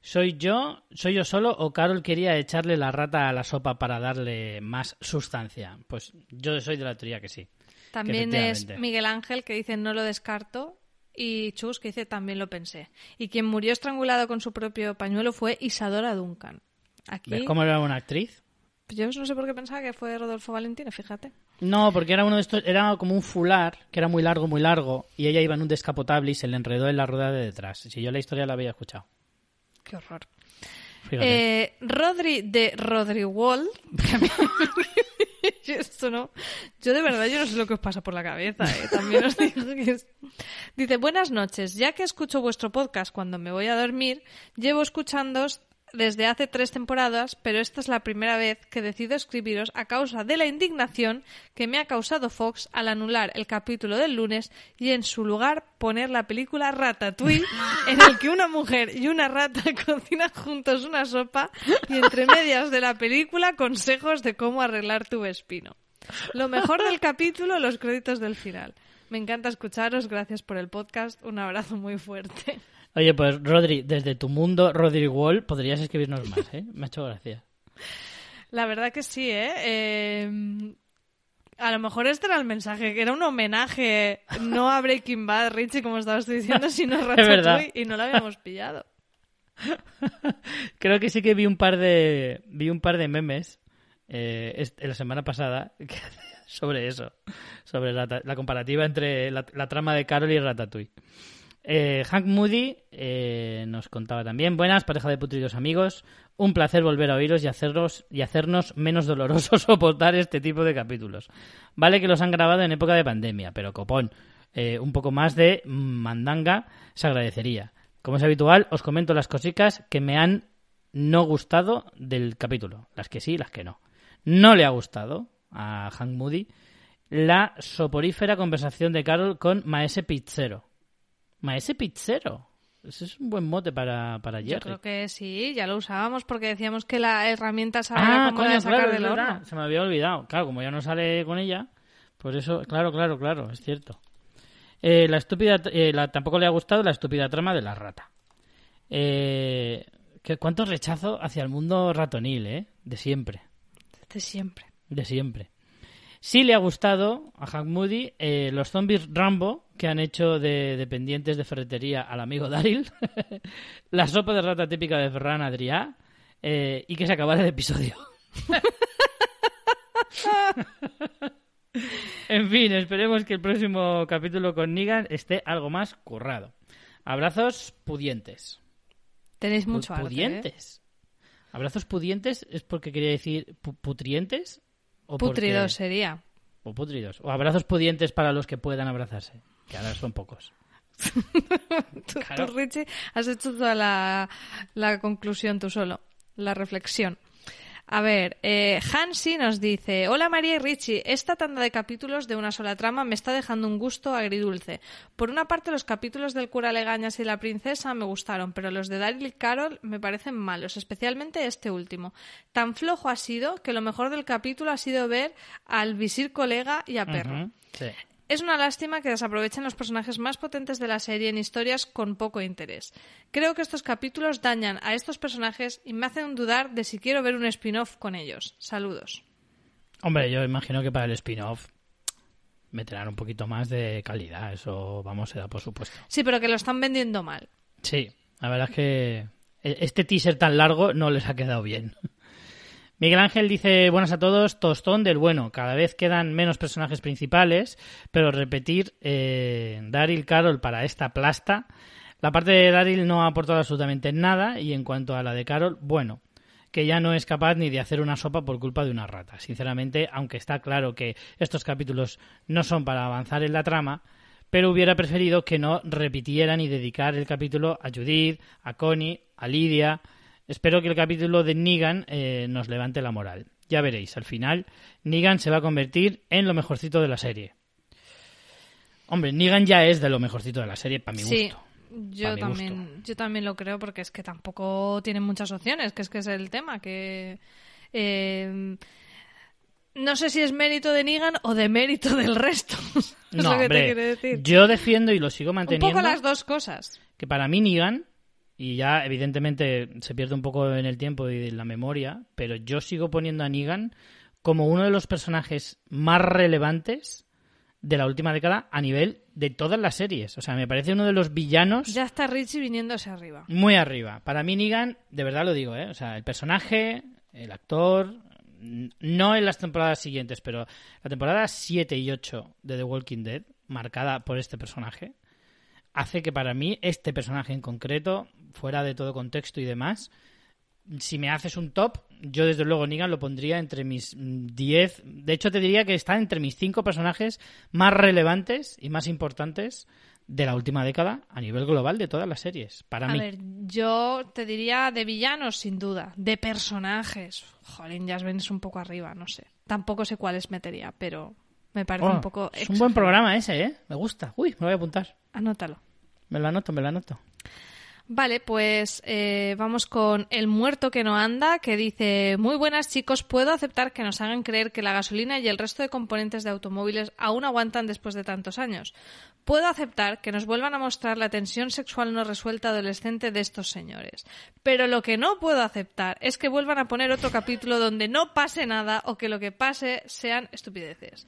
¿Soy yo, soy yo solo o Carol quería echarle la rata a la sopa para darle más sustancia? Pues yo soy de la teoría que sí. También es. Miguel Ángel que dice no lo descarto y Chus que dice también lo pensé. Y quien murió estrangulado con su propio pañuelo fue Isadora Duncan. Aquí ¿Ves cómo era una actriz? yo no sé por qué pensaba que fue Rodolfo Valentino, fíjate. No, porque era uno de estos, era como un fular, que era muy largo, muy largo, y ella iba en un descapotable y se le enredó en la rueda de detrás. Si yo la historia la había escuchado. Qué horror. Eh, Rodri de Rodri Wall. Yo esto no. Yo de verdad yo no sé lo que os pasa por la cabeza. eh. También os digo que es- Dice buenas noches. Ya que escucho vuestro podcast cuando me voy a dormir, llevo escuchándoos desde hace tres temporadas, pero esta es la primera vez que decido escribiros a causa de la indignación que me ha causado Fox al anular el capítulo del lunes y en su lugar poner la película Ratatouille, en el que una mujer y una rata cocinan juntos una sopa y entre medias de la película consejos de cómo arreglar tu espino. Lo mejor del capítulo, los créditos del final. Me encanta escucharos, gracias por el podcast, un abrazo muy fuerte. Oye, pues Rodri, desde tu mundo, Rodri Wall, podrías escribirnos más, ¿eh? Me ha hecho gracia. La verdad que sí, ¿eh? Eh, A lo mejor este era el mensaje, que era un homenaje no a Breaking Bad, Richie, como estabas diciendo, sino a. Ratatouille, y no lo habíamos pillado. Creo que sí que vi un par de vi un par de memes eh, la semana pasada sobre eso, sobre la, la comparativa entre la, la trama de Carol y Ratatouille. Eh, Hank Moody eh, nos contaba también, buenas, pareja de putridos amigos, un placer volver a oíros y, y hacernos menos doloroso soportar este tipo de capítulos. Vale que los han grabado en época de pandemia, pero copón, eh, un poco más de mandanga se agradecería. Como es habitual, os comento las cositas que me han no gustado del capítulo, las que sí las que no. No le ha gustado a Hank Moody la soporífera conversación de Carol con Maese Pizzero. Maese Pizzero. Ese es un buen mote para, para Jerry. Yo creo que sí, ya lo usábamos porque decíamos que la herramienta esa Ah, como coño, de sacar claro, del horno. Se me había olvidado. Claro, como ya no sale con ella, pues eso, claro, claro, claro, es cierto. Eh, la estúpida, eh, la, tampoco le ha gustado la estúpida trama de la rata. Eh, ¿qué- ¿Cuánto rechazo hacia el mundo ratonil, eh? De siempre, De siempre. de siempre. Sí le ha gustado a Hank Moody eh, los zombies Rambo que han hecho de dependientes de ferretería al amigo Daryl, la sopa de rata típica de Ferran Adrià eh, y que se acabara el episodio. En fin, esperemos que el próximo capítulo con Negan esté algo más currado. Abrazos pudientes. Tenéis mucho arte, ¿eh? ¿Pudientes? ¿Abrazos pudientes es porque quería decir pu- putrientes? ¿O porque- Putridos sería. O putridos. O abrazos pudientes para los que puedan abrazarse. Que ahora son pocos. Tú, Claro. tú, Richie, has hecho toda la, la conclusión tú solo, la reflexión. A ver, eh, Hansi nos dice, hola María y Richie, esta tanda de capítulos de una sola trama me está dejando un gusto agridulce. Por una parte los capítulos del cura Legañas y la princesa me gustaron, pero los de Daryl y Carol me parecen malos, especialmente este último. Tan flojo ha sido que lo mejor del capítulo ha sido ver al visir colega y a perro. Sí. Es una lástima que desaprovechen los personajes más potentes de la serie en historias con poco interés. Creo que estos capítulos dañan a estos personajes y me hacen dudar de si quiero ver un spin-off con ellos. Saludos. Hombre, yo imagino que para el spin-off meterán un poquito más de calidad. Eso, vamos, será por supuesto. Sí, pero que lo están vendiendo mal. Sí, la verdad es que e- este teaser tan largo no les ha quedado bien. Miguel Ángel dice, buenas a todos, tostón del bueno. Cada vez quedan menos personajes principales, pero repetir eh, Daryl Carol para esta plasta. La parte de Daryl no ha aportado absolutamente nada y en cuanto a la de Carol, bueno, que ya no es capaz ni de hacer una sopa por culpa de una rata. Sinceramente, aunque está claro que estos capítulos no son para avanzar en la trama, pero hubiera preferido que no repitieran y dedicar el capítulo a Judith, a Connie, a Lidia. Espero que el capítulo de Negan eh, nos levante la moral. Ya veréis, al final Negan se va a convertir en lo mejorcito de la serie. Hombre, Negan ya es de lo mejorcito de la serie, para mi sí, gusto. yo mi también, yo también lo creo porque es que tampoco tienen muchas opciones, que es que es el tema, que... eh, no sé si es mérito de Negan o de mérito del resto. es No, lo que hombre, te quiero decir. yo defiendo y lo sigo Un manteniendo. poco las dos cosas. que para mí Negan, y ya evidentemente se pierde un poco en el tiempo y en la memoria, pero yo sigo poniendo a Negan como uno de los personajes más relevantes de la última década a nivel de todas las series. O sea, me parece uno de los villanos Ya está Richie viniéndose arriba. muy arriba. Para mí Negan, de verdad lo digo, ¿eh? O sea, el personaje, el actor, no en las temporadas siguientes, pero la temporada 7 y 8 de The Walking Dead, marcada por este personaje, hace que para mí este personaje en concreto, fuera de todo contexto y demás, si me haces un top, yo desde luego Negan lo pondría entre mis mm, 10, de hecho te diría que está entre mis 5 personajes más relevantes y más importantes de la última década a nivel global de todas las series, para A mí. ver, yo te diría de villanos, sin duda. De personajes. Jolín, Jasmine es un poco arriba, no sé. Tampoco sé cuáles metería, pero me parece Oh, un poco. es un buen programa ese, ¿eh? Me gusta. Uy, me lo voy a apuntar. Anótalo. Me lo anoto, me lo anoto. Vale, pues eh, vamos con El muerto que no anda, que dice, muy buenas chicos, puedo aceptar que nos hagan creer que la gasolina y el resto de componentes de automóviles aún aguantan después de tantos años. Puedo aceptar que nos vuelvan a mostrar la tensión sexual no resuelta adolescente de estos señores. Pero lo que no puedo aceptar es que vuelvan a poner otro capítulo donde no pase nada o que lo que pase sean estupideces.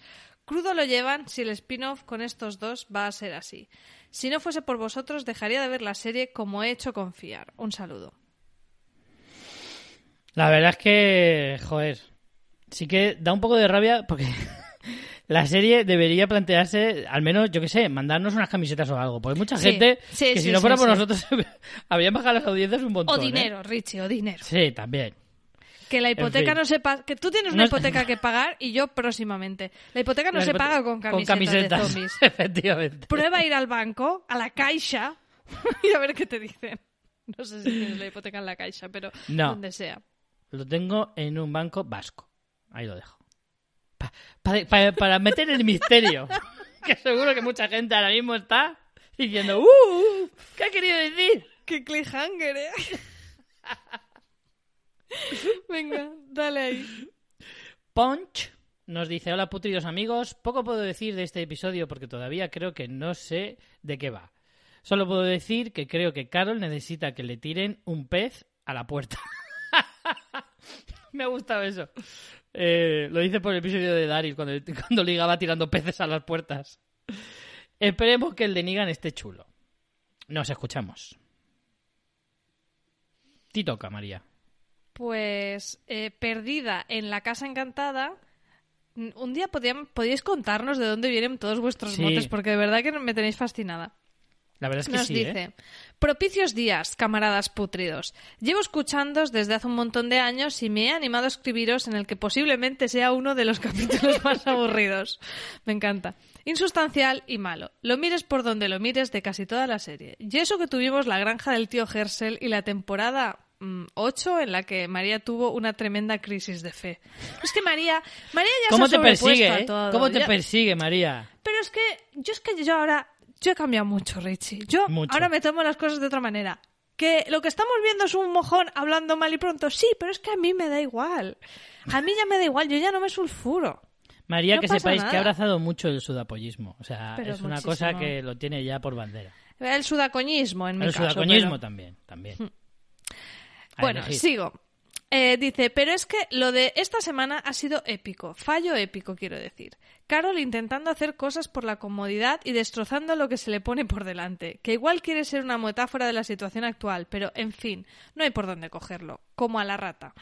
Crudo lo llevan si el spin-off con estos dos va a ser así. Si no fuese por vosotros, dejaría de ver la serie como he hecho confiar. Un saludo. La verdad es que, joder, sí que da un poco de rabia porque la serie debería plantearse, al menos, yo qué sé, mandarnos unas camisetas o algo. Porque hay mucha Sí, gente sí, que sí, si no fuera por nosotros habrían bajado las audiencias un montón. O ¿eh? dinero, Richie, o dinero. Sí, también. Que la hipoteca fin. no se paga. Que tú tienes una No es- hipoteca que pagar y yo próximamente. La hipoteca no La se paga con camisetas, con camisetas, de zombies. Efectivamente. Prueba a ir al banco, a la caixa, y a ver qué te dicen. No sé si tienes la hipoteca en la caixa, pero No. donde sea. Lo tengo en un banco vasco. Ahí lo dejo. Pa- pa- pa- para meter el misterio. que seguro que mucha gente ahora mismo está diciendo, ¡Uh! ¿Qué ha querido decir? ¡Qué cliffhanger, eh! Venga, dale ahí. Punch nos dice, hola putridos amigos, poco puedo decir de este episodio porque todavía creo que no sé de qué va. Solo puedo decir que creo que Carol necesita que le tiren un pez a la puerta. Me ha gustado eso. Eh, lo dice por el episodio de Daryl cuando, cuando ligaba tirando peces a las puertas. Esperemos que el de Negan esté chulo. Nos escuchamos. Ti toca, María. Pues eh, perdida en la casa encantada, Un día podían, podíais contarnos de dónde vienen todos vuestros Sí. motes, porque de verdad que me tenéis fascinada. La verdad es que Nos sí, dice, ¿eh? propicios días, camaradas putridos. Llevo escuchándoos desde hace un montón de años y me he animado a escribiros en el que posiblemente sea uno de los capítulos más aburridos. Me encanta. Insustancial y malo. Lo mires por donde lo mires de casi toda la serie. Y eso que tuvimos la granja del tío Hersel y la temporada 8 en la que María tuvo una tremenda crisis de fe. Es que María, María ya ¿Cómo se te persigue, a eh? todo. ¿Cómo te Ya- persigue, María? pero es que yo es que yo ahora yo he cambiado mucho, Richie. Yo Mucho. ahora me tomo las cosas de otra manera. Que lo que estamos viendo es un mojón hablando mal y pronto, sí, pero es que a mí me da igual. A mí ya me da igual, yo ya no me sulfuro. María, No que sepáis que ha abrazado mucho el sudapollismo. O sea, Pero es una cosa que lo tiene ya por bandera. El sudacoñismo en mi El caso. sudacoñismo pero- también, también. Bueno, elegir. sigo. Eh, dice, pero es que lo de esta semana ha sido épico, fallo épico quiero decir. Carol intentando hacer cosas por la comodidad y destrozando lo que se le pone por delante, que igual quiere ser una metáfora de la situación actual, pero en fin, no hay por dónde cogerlo, como a la rata.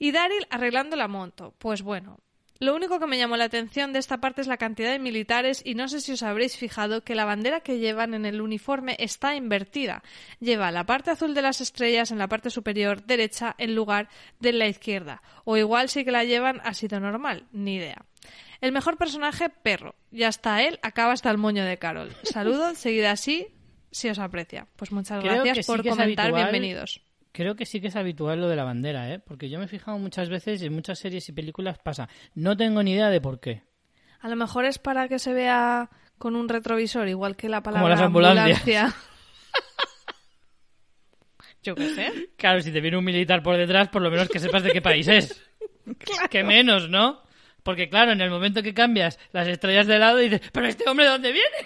Y Daryl arreglando la moto, pues bueno. Lo único que me llamó la atención de esta parte es la cantidad de militares y no sé si os habréis fijado que la bandera que llevan en el uniforme está invertida. Lleva la parte azul de las estrellas en la parte superior derecha en lugar de la izquierda. O igual sí que la llevan ha sido normal, ni idea. El mejor personaje, perro. Y hasta él acaba hasta el moño de Carol. Saludos, seguid así si os aprecia. Pues muchas Creo gracias por comentar, habitual. bienvenidos. Creo que sí que es habitual lo de la bandera, ¿eh? Porque yo me he fijado muchas veces y en muchas series y películas pasa. No tengo ni idea de por qué. A lo mejor es para que se vea con un retrovisor, igual que la Como palabra las ambulancias. ambulancia. Yo qué sé. Claro, si te viene un militar por detrás, por lo menos que sepas de qué país es. Que menos, ¿no? Porque claro, en el momento que cambias las estrellas de lado dices, pero este hombre de dónde viene?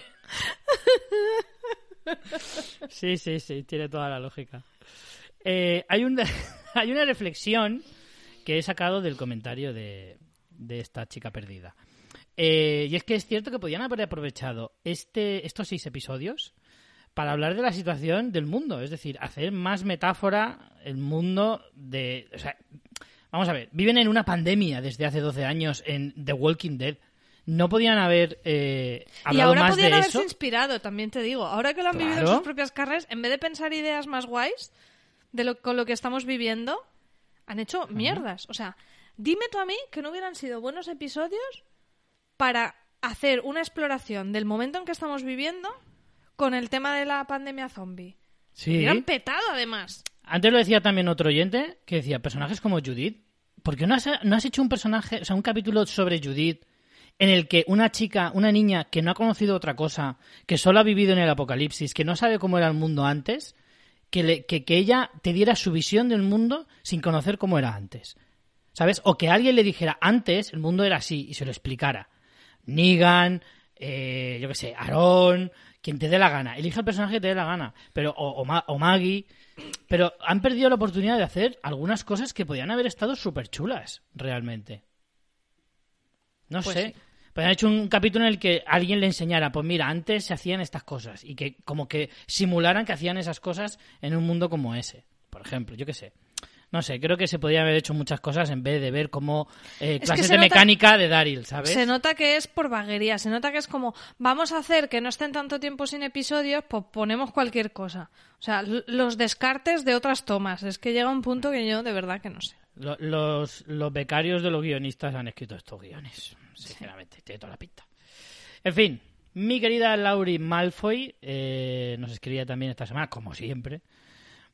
Sí, sí, sí, tiene toda la lógica. Eh, hay, un, hay una reflexión que he sacado del comentario de, de esta chica perdida. Eh, y es que es cierto que podían haber aprovechado este, estos seis episodios para hablar de la situación del mundo, es decir, hacer más metáfora el mundo de... o sea, vamos a ver, viven en una pandemia desde hace 12 años en The Walking Dead. No podían haber eh, Y hablado ahora más podían de haberse eso. inspirado, también te digo. Ahora que lo han vivido en Claro. sus propias carreras, en vez de pensar ideas más guays de lo, con lo que estamos viviendo, han hecho mierdas. O sea, dime tú a mí que no hubieran sido buenos episodios para hacer una exploración del momento en que estamos viviendo con el tema de la pandemia zombie. Sí. Hubieran petado, además. Antes lo decía también otro oyente que decía personajes como Judith. ¿Por qué no has, no has hecho un personaje, o sea, un capítulo sobre Judith en el que una chica, una niña que no ha conocido otra cosa, que solo ha vivido en el apocalipsis, que no sabe cómo era el mundo antes, que, le- que, que ella te diera su visión del mundo sin conocer cómo era antes? ¿Sabes? O que alguien le dijera antes el mundo era así y se lo explicara. Negan, eh, yo qué sé, Aaron, quien te dé la gana. Elige el personaje que te dé la gana. Pero, o, o Ma- o Maggie. Pero han perdido la oportunidad de hacer algunas cosas que podían haber estado súper chulas, realmente. No Pues sé. sí. Podrían haber hecho un capítulo en el que alguien le enseñara, pues mira, antes se hacían estas cosas y que como que simularan que hacían esas cosas en un mundo como ese, por ejemplo, yo qué sé. No sé, creo que se podrían haber hecho muchas cosas en vez de ver como eh, clases se de nota- mecánica de Daryl, ¿sabes? Se nota que es por vaguería, se nota que es como, vamos a hacer que no estén tanto tiempo sin episodios, pues ponemos cualquier cosa. O sea, los descartes de otras tomas. Es que llega un punto que yo de verdad que no sé. Lo- Los, los becarios de los guionistas han escrito estos guiones, sinceramente, tiene toda la pinta. En fin, mi querida Lauri Malfoy eh, nos escribía también esta semana, como siempre.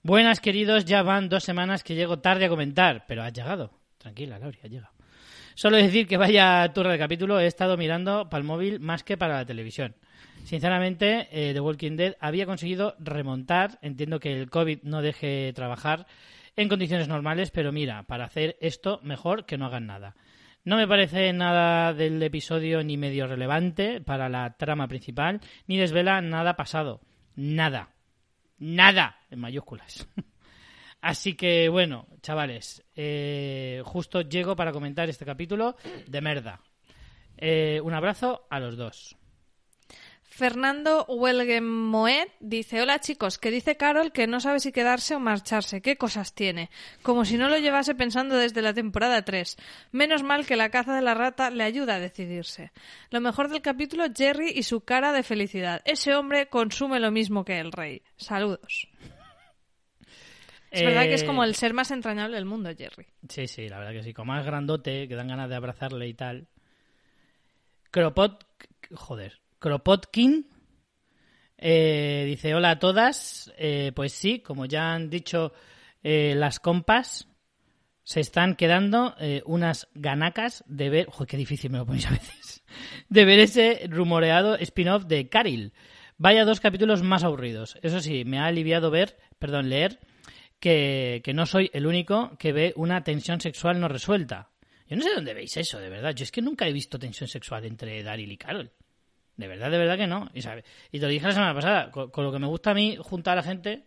Buenas, queridos, ya van dos semanas que llego tarde a comentar, pero has llegado. Tranquila, Lauri, has llegado. Solo decir que vaya turra de capítulo, he estado mirando para el móvil más que para la televisión. Sinceramente, eh, The Walking Dead había conseguido remontar, entiendo que el COVID no deje trabajar en condiciones normales, pero mira, para hacer esto mejor que no hagan nada. No me parece nada del episodio ni medio relevante para la trama principal, ni desvela nada pasado. Nada. Nada, en mayúsculas. Así que bueno, chavales, eh, justo llego para comentar este capítulo de merda. Eh, un abrazo a los dos. Fernando Huelguemoet dice, hola chicos, que dice Carol que no sabe si quedarse o marcharse. ¿Qué cosas tiene? Como si no lo llevase pensando desde la temporada 3. Menos mal que la caza de la rata le ayuda a decidirse. Lo mejor del capítulo, Jerry y su cara de felicidad. Ese hombre consume lo mismo que el rey. Saludos. Es verdad que es como Eh, el ser más entrañable del mundo, Jerry. Sí, sí, la verdad que sí. Como más grandote, que dan ganas de abrazarle y tal. Cropot... Joder. Kropotkin eh, dice, hola a todas. Eh, pues sí, como ya han dicho eh, las compas, se están quedando eh, unas ganacas de ver... Qué difícil me lo ponéis a veces. De ver ese rumoreado spin-off de Caril. Vaya dos capítulos más aburridos. Eso sí, me ha aliviado ver, perdón, leer que, que no soy el único que ve una tensión sexual no resuelta. Yo no sé dónde veis eso, de verdad. Yo es que nunca he visto tensión sexual entre Daryl y Carol. De verdad, de verdad que no. Y, sabe- y te lo dije la semana pasada, con, con lo que me gusta a mí juntar a la gente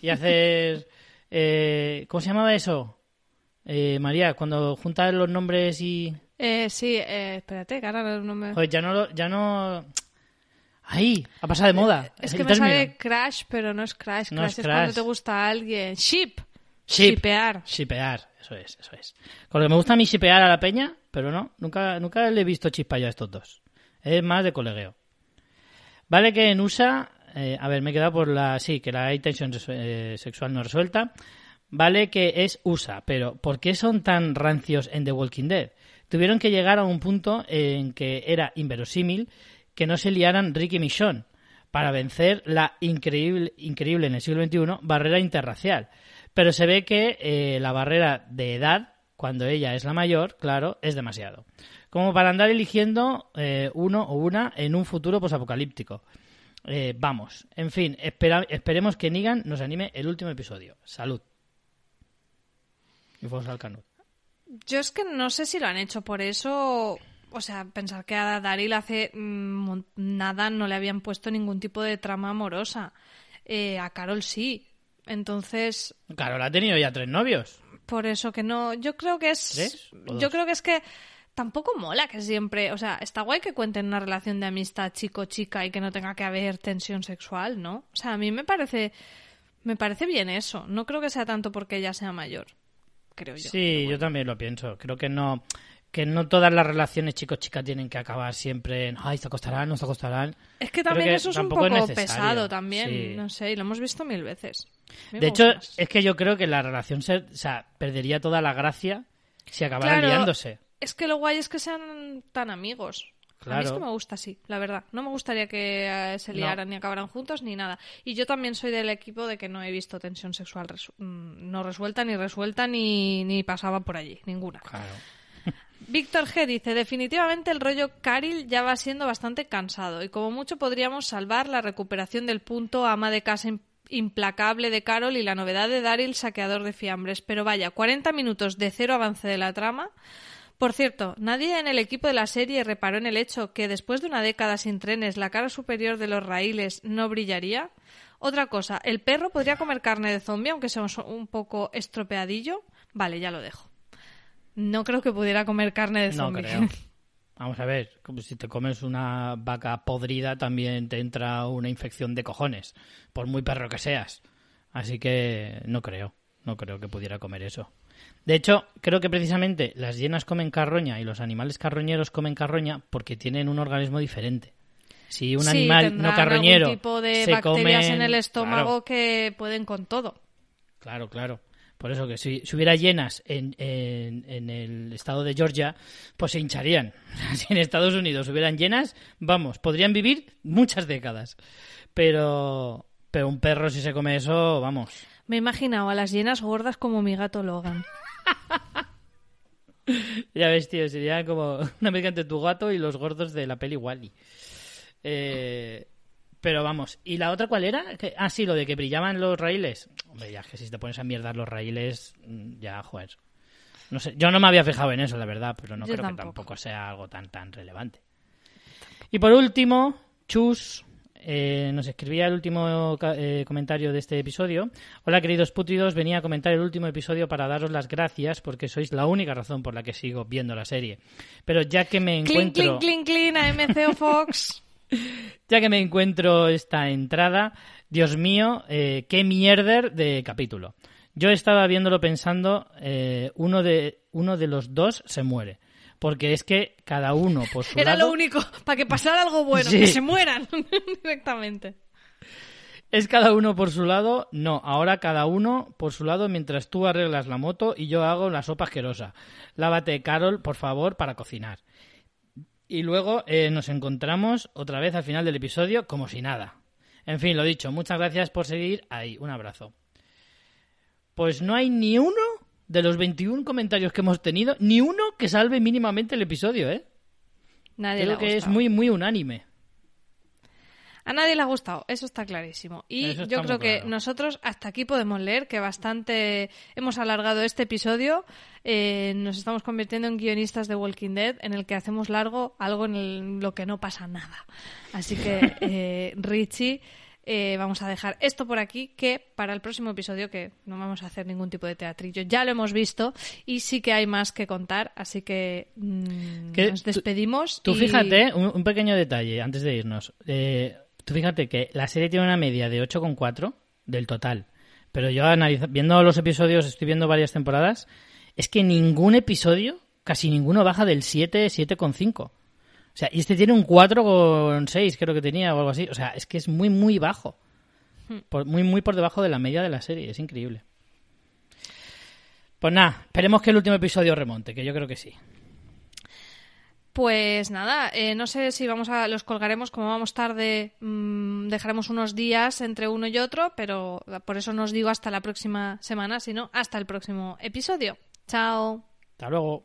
y hacer... eh, ¿Cómo se llamaba eso? Eh, María, cuando juntas los nombres y... Eh, sí, eh, espérate, que ahora no me... Joder, ya no... lo- Ya no... Ahí, ha pasado de moda. Es el que me término. sale crash, pero no es crash. No Crash es es, crash. cuando te gusta a alguien. Ship. Ship. Shipear. Shipear, eso es, eso es. Con lo que me gusta a mí shipear a la peña, pero no, nunca, nunca le he visto chispa ya a estos dos. Es más de colegueo. Vale que en USA, eh, a ver, me he quedado por la, sí, que la hay tensión eh, sexual no resuelta. Vale que es USA, pero ¿por qué son tan rancios en The Walking Dead? Tuvieron que llegar a un punto en que era inverosímil que no se liaran Rick y Michonne para vencer la increíble, increíble en el siglo XXI barrera interracial. Pero se ve que eh, la barrera de edad, cuando ella es la mayor, claro, es demasiado. Como para andar eligiendo eh, uno o una en un futuro posapocalíptico. Eh, vamos, en fin, espera- esperemos que Negan nos anime el último episodio. Salud. Y fuegos al canut. Yo es que no sé si lo han hecho por eso. O sea, pensar que a Daryl hace mm, nada no le habían puesto ningún tipo de trama amorosa. Eh, a Carol sí. Entonces, Carol ha tenido ya tres novios. por eso que no. Yo creo que es. ¿Tres o dos? Yo creo que es que tampoco mola que siempre. O sea, está guay que cuenten una relación de amistad chico-chica y que no tenga que haber tensión sexual, ¿no? O sea, a mí me parece. Me parece bien eso. No creo que sea tanto porque ella sea mayor. Creo yo. Sí, yo también lo pienso. Creo que no que no todas las relaciones chicos-chica tienen que acabar siempre en ay, se acostarán, no se acostarán. Es que también que eso es un poco es pesado también, Sí. no sé, y lo hemos visto mil veces. Me De hecho, más. es que yo creo que la relación se, o sea, perdería toda la gracia si acabaran Claro, liándose. Es que lo guay es que sean tan amigos. A mí es que me gusta así, la verdad. No me gustaría que eh, se No. liaran ni acabaran juntos ni nada. Y yo también soy del equipo de que no he visto tensión sexual resu- mm, no resuelta, ni resuelta, ni, ni pasaba por allí. Ninguna. Claro. Víctor G dice, definitivamente el rollo Caril ya va siendo bastante cansado y como mucho podríamos salvar la recuperación del punto ama de casa im- implacable de Carol y la novedad de Daryl saqueador de fiambres. Pero vaya, 40 minutos de cero avance de la trama. Por cierto, nadie en el equipo de la serie reparó en el hecho que después de una década sin trenes la cara superior de los raíles no brillaría. Otra cosa, ¿el perro podría comer carne de zombie aunque sea un poco estropeadillo? Vale, ya lo dejo. No creo que pudiera comer carne de No zombie. creo. Vamos a ver, como si te comes una vaca podrida también te entra una infección de cojones, por muy perro que seas. Así que no creo, no creo que pudiera comer eso. De hecho, creo que precisamente las hienas comen carroña y los animales carroñeros comen carroña porque tienen un organismo diferente. Si un Sí, animal no carroñero algún tipo de se bacterias en el estómago Claro, que pueden con todo. Claro, claro. Por eso que si, si hubiera llenas en, en- en el estado de Georgia, pues se hincharían. Si en Estados Unidos hubieran llenas, vamos, podrían vivir muchas décadas. Pero, pero un perro si se come eso, vamos. Me he imaginado a las llenas gordas como mi gato Logan. Ya ves, tío, sería como una mezcla entre tu gato y los gordos de la peli Wally. Eh, pero vamos, ¿y la otra cuál era? Ah, sí, lo de que brillaban los raíles. Hombre, ya es que si te pones a mierdar los raíles, mm, ya, joder. No sé, yo no me había fijado en eso, la verdad, pero no Yo creo que tampoco. tampoco sea algo tan, tan relevante. Y por último, Chus eh, nos escribía el último eh, comentario de este episodio. Hola, queridos pútridos, venía a comentar el último episodio para daros las gracias porque sois la única razón por la que sigo viendo la serie. Pero ya que me encuentro... clean, clean, clean, AMC o Fox. ya que me encuentro esta entrada, Dios mío, eh, qué mierder de capítulo. Yo estaba viéndolo pensando, uno, de, uno de los dos se muere. Porque es que cada uno por su Era lado... lo único, para que pasara algo bueno, Sí. que se mueran directamente. ¿Es cada uno por su lado? No, ahora cada uno por su lado mientras tú arreglas la moto y yo hago la sopa asquerosa. Lávate, Carol, por favor, para cocinar. Y luego eh, nos encontramos otra vez al final del episodio como si nada. En fin, lo dicho, muchas gracias por seguir ahí. Un abrazo. Pues no hay ni uno de los 21 comentarios que hemos tenido, ni uno que salve mínimamente el episodio, ¿eh? Nadie le Creo ha que es muy, muy unánime. A nadie le ha gustado, eso está clarísimo. Y está yo creo que claro. nosotros hasta aquí podemos leer que bastante hemos alargado este episodio. Eh, nos estamos convirtiendo en guionistas de Walking Dead, en el que hacemos largo algo en el- lo que no pasa nada. Así que, eh, Richie, eh, vamos a dejar esto por aquí, que para el próximo episodio, que no vamos a hacer ningún tipo de teatrillo, ya lo hemos visto y sí que hay más que contar. Así que mm, Que nos despedimos. Tú y- fíjate, un, un pequeño detalle antes de irnos. Eh, tú fíjate que la serie tiene una media de 8,4 del total. Pero yo analiza- viendo los episodios, estoy viendo varias temporadas, es que ningún episodio, casi ninguno baja del 7, 7,5. O sea, y este tiene un 4,6 creo que tenía o algo así. O sea, es que es muy, muy bajo. Por- muy, muy por debajo de la media de la serie. Es increíble. Pues nada, esperemos que el último episodio remonte, que yo creo que sí. Pues nada, eh, no sé si vamos a los colgaremos como vamos tarde, mm, dejaremos unos días entre uno y otro, pero por eso nos digo hasta la próxima semana, sino hasta el próximo episodio. Chao. Hasta luego.